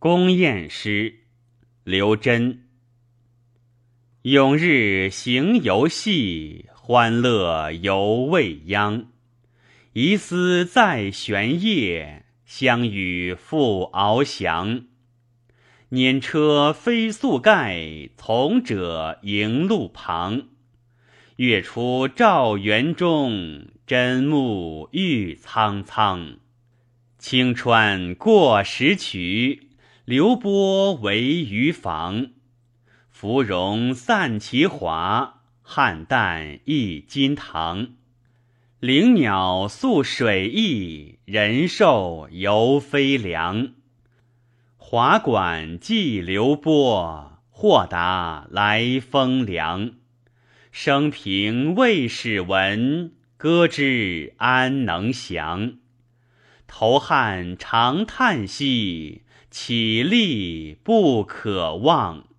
宫宴诗，刘桢。永日行游戏，欢乐犹未央。疑思在玄夜，相与复翱翔。辇车飞速盖，从者迎路旁。月出照园中，真木郁苍苍。青川过石渠。流波为鱼房，芙蓉散其华，汉淡溢金堂。灵鸟宿水驿，人兽犹飞梁。华馆寄流波，豁达来风凉。生平未始闻，歌之安能详？投汉长叹息。起立不可忘。